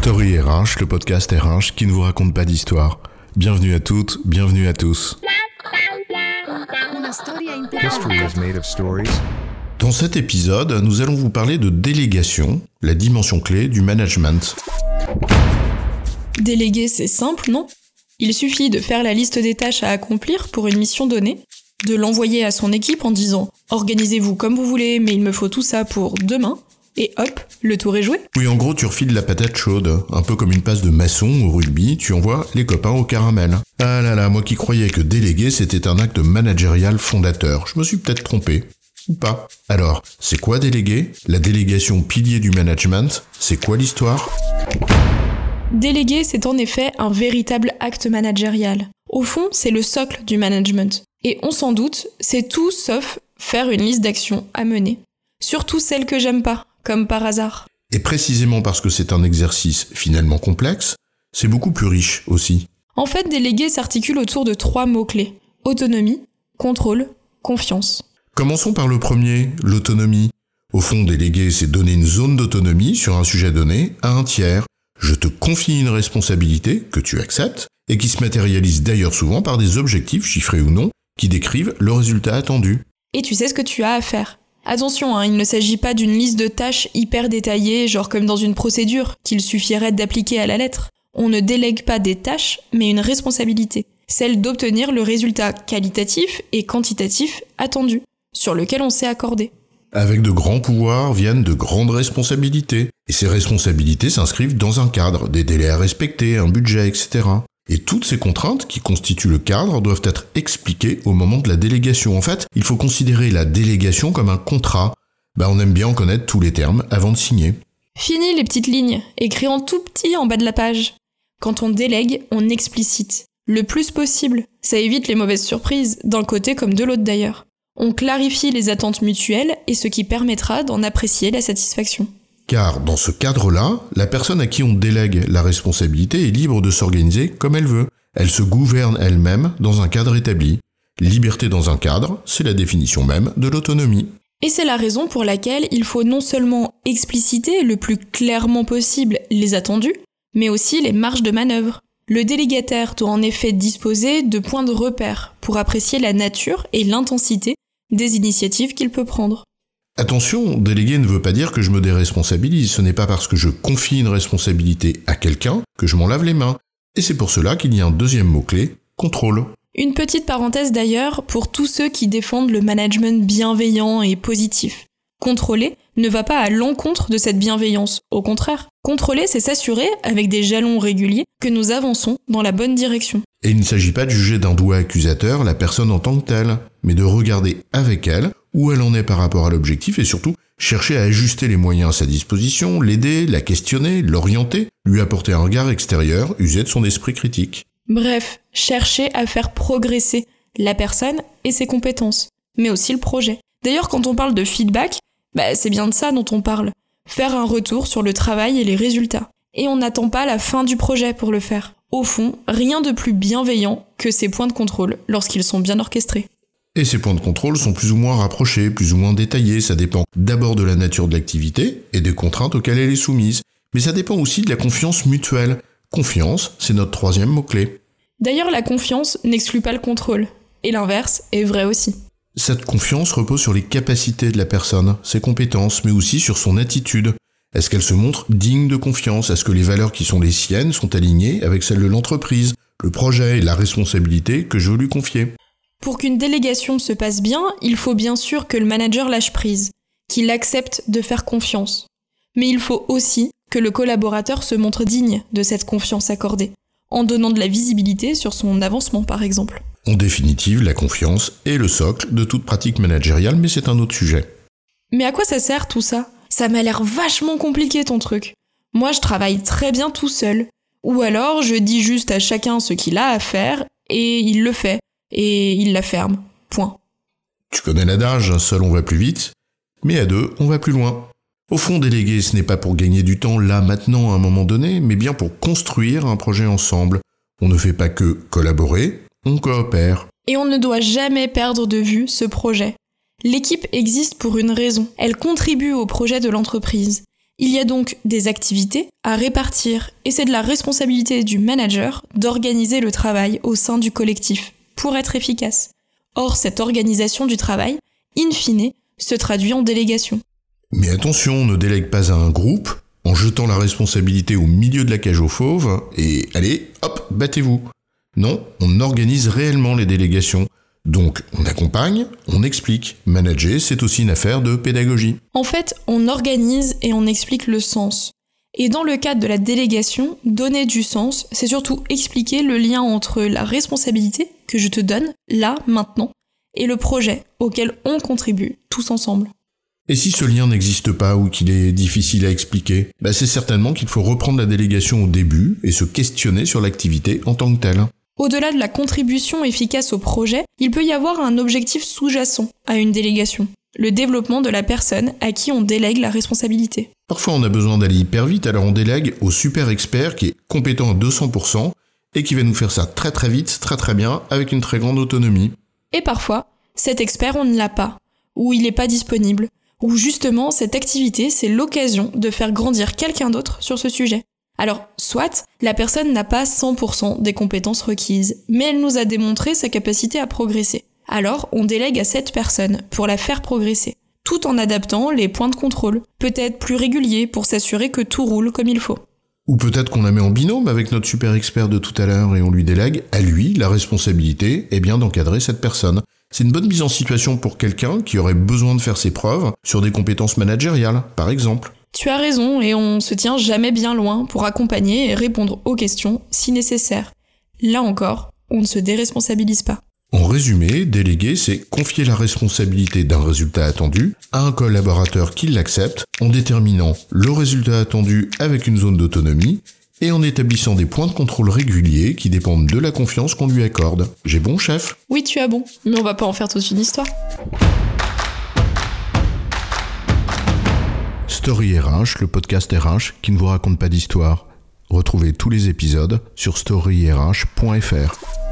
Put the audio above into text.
Story RH, le podcast RH qui ne vous raconte pas d'histoire. Bienvenue à toutes, bienvenue à tous. Dans cet épisode, nous allons vous parler de délégation, la dimension clé du management. Déléguer, c'est simple, non? Il suffit de faire la liste des tâches à accomplir pour une mission donnée, de l'envoyer à son équipe en disant Organisez-vous comme vous voulez, mais il me faut tout ça pour demain, et hop, le tour est joué. Oui, en gros, tu refiles la patate chaude, un peu comme une passe de maçon au rugby, tu envoies les copains au caramel. Ah là là, moi qui croyais que déléguer c'était un acte managérial fondateur, je me suis peut-être trompé. Ou pas. Alors, c'est quoi déléguer La délégation pilier du management, c'est quoi l'histoire? Déléguer, c'est en effet un véritable acte managérial. Au fond, c'est le socle du management. Et on s'en doute, c'est tout sauf faire une liste d'actions à mener. Surtout celles que j'aime pas, comme par hasard. Et précisément parce que c'est un exercice finalement complexe, c'est beaucoup plus riche aussi. En fait, déléguer s'articule autour de trois mots-clés. Autonomie, contrôle, confiance. Commençons par le premier, l'autonomie. Au fond, déléguer, c'est donner une zone d'autonomie sur un sujet donné à un tiers. Je te confie une responsabilité que tu acceptes et qui se matérialise d'ailleurs souvent par des objectifs, chiffrés ou non, qui décrivent le résultat attendu. Et tu sais ce que tu as à faire. Attention, hein, il ne s'agit pas d'une liste de tâches hyper détaillée, genre comme dans une procédure, qu'il suffirait d'appliquer à la lettre. On ne délègue pas des tâches, mais une responsabilité, celle d'obtenir le résultat qualitatif et quantitatif attendu, sur lequel on s'est accordé. Avec de grands pouvoirs viennent de grandes responsabilités. Et ces responsabilités s'inscrivent dans un cadre, des délais à respecter, un budget, etc. Et toutes ces contraintes qui constituent le cadre doivent être expliquées au moment de la délégation. En fait, il faut considérer la délégation comme un contrat. Bah, on aime bien en connaître tous les termes avant de signer. Fini les petites lignes, écrit en tout petit en bas de la page. Quand on délègue, on explicite. Le plus possible. Ça évite les mauvaises surprises, d'un côté comme de l'autre d'ailleurs. On clarifie les attentes mutuelles et ce qui permettra d'en apprécier la satisfaction. Car dans ce cadre-là, la personne à qui on délègue la responsabilité est libre de s'organiser comme elle veut. Elle se gouverne elle-même dans un cadre établi. Liberté dans un cadre, c'est la définition même de l'autonomie. Et c'est la raison pour laquelle il faut non seulement expliciter le plus clairement possible les attendus, mais aussi les marges de manœuvre. Le délégataire doit en effet disposer de points de repère pour apprécier la nature et l'intensité des initiatives qu'il peut prendre. Attention, déléguer ne veut pas dire que je me déresponsabilise, ce n'est pas parce que je confie une responsabilité à quelqu'un que je m'en lave les mains. Et c'est pour cela qu'il y a un deuxième mot-clé, contrôle. Une petite parenthèse d'ailleurs pour tous ceux qui défendent le management bienveillant et positif. Contrôler ne va pas à l'encontre de cette bienveillance, au contraire. Contrôler, c'est s'assurer, avec des jalons réguliers, que nous avançons dans la bonne direction. Et il ne s'agit pas de juger d'un doigt accusateur la personne en tant que telle, mais de regarder avec elle où elle en est par rapport à l'objectif et surtout chercher à ajuster les moyens à sa disposition, l'aider, la questionner, l'orienter, lui apporter un regard extérieur, user de son esprit critique. Bref, chercher à faire progresser la personne et ses compétences, mais aussi le projet. D'ailleurs, quand on parle de feedback, bah, c'est bien de ça dont on parle. Faire un retour sur le travail et les résultats. Et on n'attend pas la fin du projet pour le faire. Au fond, rien de plus bienveillant que ces points de contrôle lorsqu'ils sont bien orchestrés. Et ces points de contrôle sont plus ou moins rapprochés, plus ou moins détaillés, ça dépend d'abord de la nature de l'activité et des contraintes auxquelles elle est soumise. Mais ça dépend aussi de la confiance mutuelle. Confiance, c'est notre troisième mot-clé. D'ailleurs, la confiance n'exclut pas le contrôle. Et l'inverse est vrai aussi. Cette confiance repose sur les capacités de la personne, ses compétences, mais aussi sur son attitude. Est-ce qu'elle se montre digne de confiance? Est-ce que les valeurs qui sont les siennes sont alignées avec celles de l'entreprise, le projet et la responsabilité que je veux lui confier? Pour qu'une délégation se passe bien, il faut bien sûr que le manager lâche prise, qu'il accepte de faire confiance. Mais il faut aussi que le collaborateur se montre digne de cette confiance accordée, en donnant de la visibilité sur son avancement par exemple. En définitive, la confiance est le socle de toute pratique managériale, mais c'est un autre sujet. Mais à quoi ça sert tout ça? Ça m'a l'air vachement compliqué ton truc. Moi je travaille très bien tout seul. Ou alors je dis juste à chacun ce qu'il a à faire, et il le fait, et il la ferme. Point. Tu connais l'adage, seul on va plus vite, mais à deux on va plus loin. Au fond, déléguer, ce n'est pas pour gagner du temps là, maintenant, à un moment donné, mais bien pour construire un projet ensemble. On ne fait pas que collaborer, on coopère. Et on ne doit jamais perdre de vue ce projet. L'équipe existe pour une raison. Elle contribue au projet de l'entreprise. Il y a donc des activités à répartir et c'est de la responsabilité du manager d'organiser le travail au sein du collectif pour être efficace. Or, cette organisation du travail, in fine, se traduit en délégation. Mais attention, on ne délègue pas à un groupe en jetant la responsabilité au milieu de la cage aux fauves et allez, hop, battez-vous. Non, on organise réellement les délégations. Donc on accompagne, on explique. Manager, c'est aussi une affaire de pédagogie. En fait, on organise et on explique le sens. Et dans le cadre de la délégation, donner du sens, c'est surtout expliquer le lien entre la responsabilité que je te donne, là, maintenant, et le projet auquel on contribue tous ensemble. Et si ce lien n'existe pas ou qu'il est difficile à expliquer, bah c'est certainement qu'il faut reprendre la délégation au début et se questionner sur l'activité en tant que telle. Au-delà de la contribution efficace au projet, il peut y avoir un objectif sous-jacent à une délégation, le développement de la personne à qui on délègue la responsabilité. Parfois on a besoin d'aller hyper vite, alors on délègue au super expert qui est compétent à 200% et qui va nous faire ça très très vite, très très bien, avec une très grande autonomie. Et parfois, cet expert on ne l'a pas, ou il n'est pas disponible, ou justement cette activité c'est l'occasion de faire grandir quelqu'un d'autre sur ce sujet. Alors, soit la personne n'a pas 100% des compétences requises, mais elle nous a démontré sa capacité à progresser. Alors, on délègue à cette personne pour la faire progresser, tout en adaptant les points de contrôle, peut-être plus réguliers pour s'assurer que tout roule comme il faut. Ou peut-être qu'on la met en binôme avec notre super expert de tout à l'heure et on lui délègue à lui la responsabilité eh bien d'encadrer cette personne. C'est une bonne mise en situation pour quelqu'un qui aurait besoin de faire ses preuves sur des compétences managériales, par exemple. Tu as raison et on se tient jamais bien loin pour accompagner et répondre aux questions si nécessaire. Là encore, on ne se déresponsabilise pas. En résumé, déléguer, c'est confier la responsabilité d'un résultat attendu à un collaborateur qui l'accepte en déterminant le résultat attendu avec une zone d'autonomie et en établissant des points de contrôle réguliers qui dépendent de la confiance qu'on lui accorde. J'ai bon, chef? Oui, tu as bon, mais on va pas en faire toute une histoire. Story RH, le podcast RH qui ne vous raconte pas d'histoire. Retrouvez tous les épisodes sur storyrh.fr.